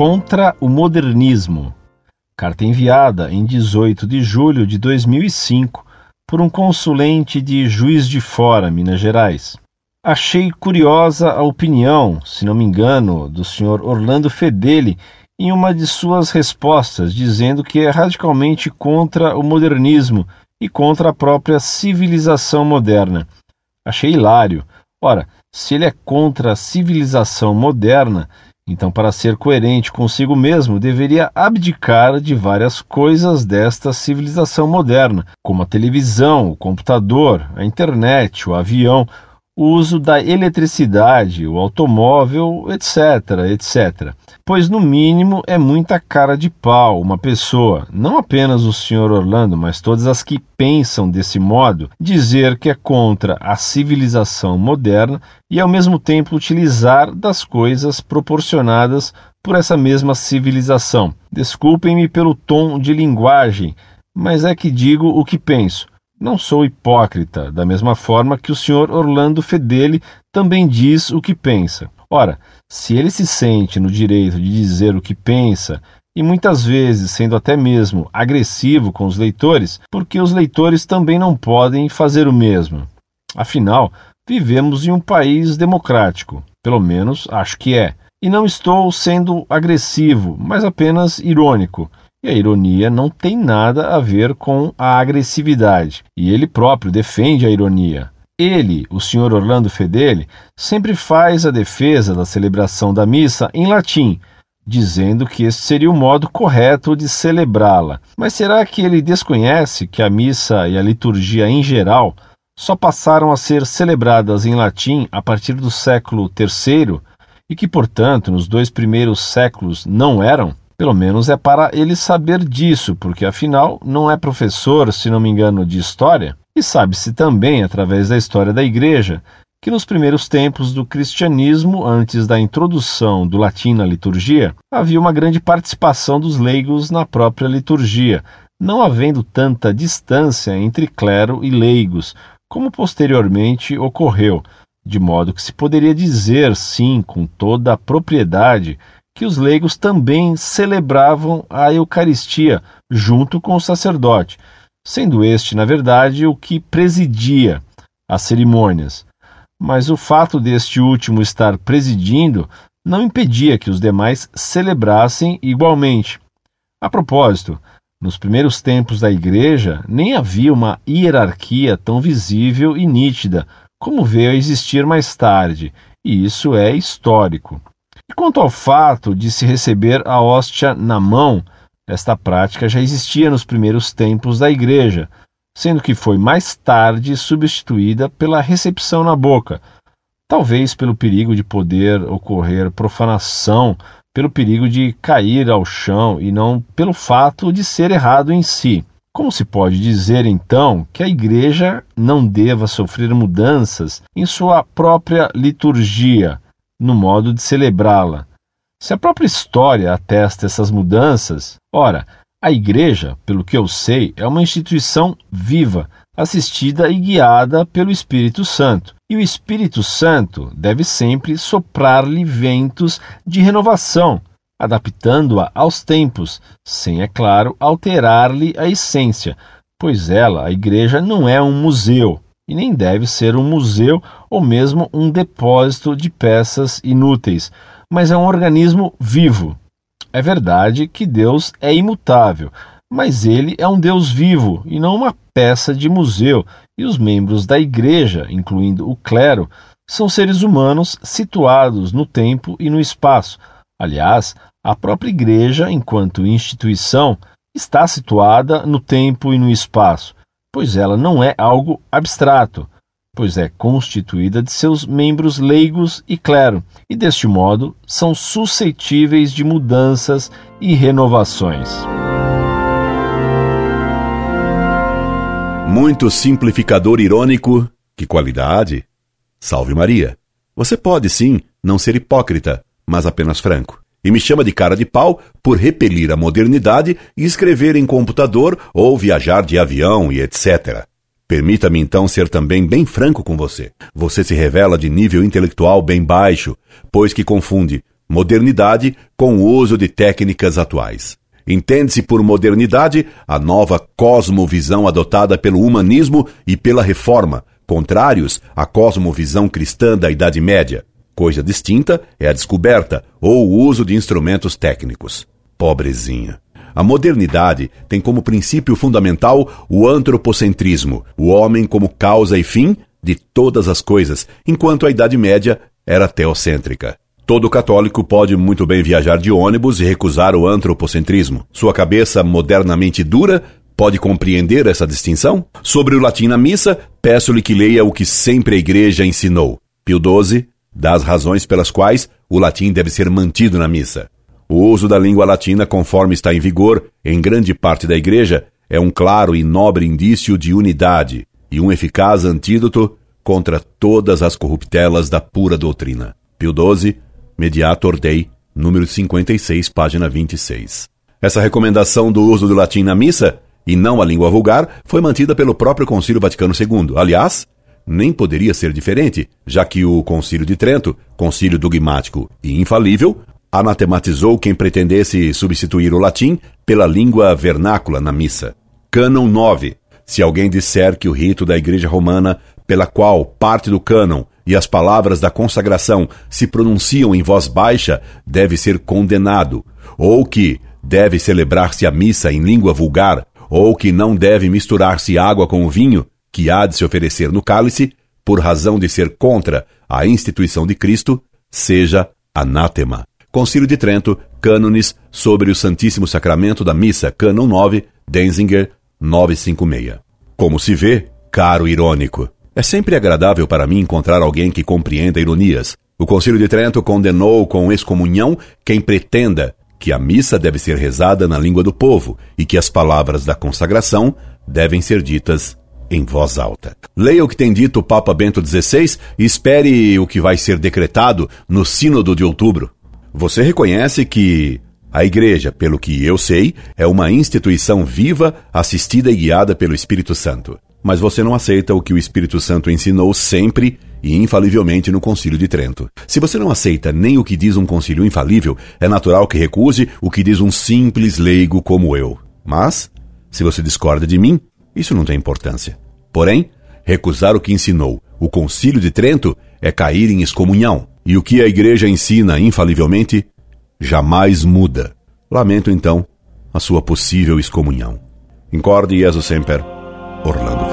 contra o modernismo. Carta enviada em 18 de julho de 2005 por um consulente de Juiz de Fora, Minas Gerais. Achei curiosa a opinião, se não me engano, do Sr. Orlando Fedeli em uma de suas respostas, dizendo que é radicalmente contra o modernismo e contra a própria civilização moderna. Achei hilário. Ora, se ele é contra a civilização moderna, então, para ser coerente consigo mesmo, deveria abdicar de várias coisas desta civilização moderna, como a televisão, o computador, a internet, o avião, o uso da eletricidade, o automóvel, etc, etc. Pois, no mínimo, é muita cara de pau uma pessoa, não apenas o Sr. Orlando, mas todas as que pensam desse modo, dizer que é contra a civilização moderna e, ao mesmo tempo, utilizar das coisas proporcionadas por essa mesma civilização. Desculpem-me pelo tom de linguagem, mas é que digo o que penso. Não sou hipócrita, da mesma forma que o senhor Orlando Fedeli também diz o que pensa. Ora, se ele se sente no direito de dizer o que pensa, e muitas vezes sendo até mesmo agressivo com os leitores, porque os leitores também não podem fazer o mesmo. Afinal, vivemos em um país democrático, pelo menos acho que é. E não estou sendo agressivo, mas apenas irônico, e a ironia não tem nada a ver com a agressividade, e ele próprio defende a ironia. Ele, o Sr. Orlando Fedeli, sempre faz a defesa da celebração da missa em latim, dizendo que este seria o modo correto de celebrá-la. Mas será que ele desconhece que a missa e a liturgia em geral só passaram a ser celebradas em latim a partir do século III e que, portanto, nos dois primeiros séculos não eram? Pelo menos é para ele saber disso, porque afinal não é professor, se não me engano, de história, e sabe-se também, através da história da Igreja, que nos primeiros tempos do cristianismo, antes da introdução do latim na liturgia, havia uma grande participação dos leigos na própria liturgia, não havendo tanta distância entre clero e leigos, como posteriormente ocorreu, de modo que se poderia dizer, sim, com toda a propriedade, que os leigos também celebravam a Eucaristia junto com o sacerdote, sendo este, na verdade, o que presidia as cerimônias. Mas o fato deste último estar presidindo não impedia que os demais celebrassem igualmente. A propósito, nos primeiros tempos da Igreja nem havia uma hierarquia tão visível e nítida como veio a existir mais tarde, e isso é histórico. E quanto ao fato de se receber a hóstia na mão, esta prática já existia nos primeiros tempos da Igreja, sendo que foi mais tarde substituída pela recepção na boca, talvez pelo perigo de poder ocorrer profanação, pelo perigo de cair ao chão e não pelo fato de ser errado em si. Como se pode dizer então que a Igreja não deva sofrer mudanças em sua própria liturgia? No modo de celebrá-la. Se a própria história atesta essas mudanças, ora, a Igreja, pelo que eu sei, é uma instituição viva, assistida e guiada pelo Espírito Santo. E o Espírito Santo deve sempre soprar-lhe ventos de renovação, adaptando-a aos tempos, sem, é claro, alterar-lhe a essência, pois ela, a Igreja, não é um museu, e nem deve ser um museu ou mesmo um depósito de peças inúteis, mas é um organismo vivo. É verdade que Deus é imutável, mas ele é um Deus vivo e não uma peça de museu, e os membros da igreja, incluindo o clero, são seres humanos situados no tempo e no espaço. Aliás, a própria igreja, enquanto instituição, está situada no tempo e no espaço pois ela não é algo abstrato, pois é constituída de seus membros leigos e clero, e deste modo são suscetíveis de mudanças e renovações. Muito simplificador irônico, que qualidade! Salve Maria! Você pode sim não ser hipócrita, mas apenas franco e me chama de cara de pau por repelir a modernidade e escrever em computador ou viajar de avião e etc. Permita-me então ser também bem franco com você. Você se revela de nível intelectual bem baixo, pois que confunde modernidade com o uso de técnicas atuais. Entende-se por modernidade a nova cosmovisão adotada pelo humanismo e pela reforma, contrários à cosmovisão cristã da Idade Média. Coisa distinta é a descoberta ou o uso de instrumentos técnicos. Pobrezinha. A modernidade tem como princípio fundamental o antropocentrismo, o homem como causa e fim de todas as coisas, enquanto a Idade Média era teocêntrica. Todo católico pode muito bem viajar de ônibus e recusar o antropocentrismo. Sua cabeça modernamente dura pode compreender essa distinção? Sobre o latim na missa, peço-lhe que leia o que sempre a Igreja ensinou. Pio XII dá as razões pelas quais o latim deve ser mantido na missa. O uso da língua latina, conforme está em vigor em grande parte da Igreja, é um claro e nobre indício de unidade e um eficaz antídoto contra todas as corruptelas da pura doutrina. Pio XII, Mediator Dei, número 56, página 26. Essa recomendação do uso do latim na missa, e não a língua vulgar, foi mantida pelo próprio Concílio Vaticano II. Aliás, nem poderia ser diferente, já que o Concílio de Trento, concílio dogmático e infalível, anatematizou quem pretendesse substituir o latim pela língua vernácula na missa. Cânon 9. Se alguém disser que o rito da Igreja Romana, pela qual parte do cânon e as palavras da consagração se pronunciam em voz baixa, deve ser condenado, ou que deve celebrar-se a missa em língua vulgar, ou que não deve misturar-se água com o vinho, que há de se oferecer no cálice, por razão de ser contra a instituição de Cristo, seja anátema. Concílio de Trento, Cânones sobre o Santíssimo Sacramento da Missa, Cânon 9, Denzinger 956. Como se vê, caro irônico, é sempre agradável para mim encontrar alguém que compreenda ironias. O Concílio de Trento condenou com excomunhão quem pretenda que a missa deve ser rezada na língua do povo e que as palavras da consagração devem ser ditas em voz alta. Leia o que tem dito o Papa Bento XVI e espere o que vai ser decretado no Sínodo de outubro. Você reconhece que a Igreja, pelo que eu sei, é uma instituição viva, assistida e guiada pelo Espírito Santo. Mas você não aceita o que o Espírito Santo ensinou sempre e infalivelmente no Concílio de Trento. Se você não aceita nem o que diz um concílio infalível, é natural que recuse o que diz um simples leigo como eu. Mas, se você discorda de mim, isso não tem importância. Porém, recusar o que ensinou o Concílio de Trento é cair em excomunhão. E o que a Igreja ensina infalivelmente jamais muda. Lamento então a sua possível excomunhão. Incorde Jesus Semper, Orlando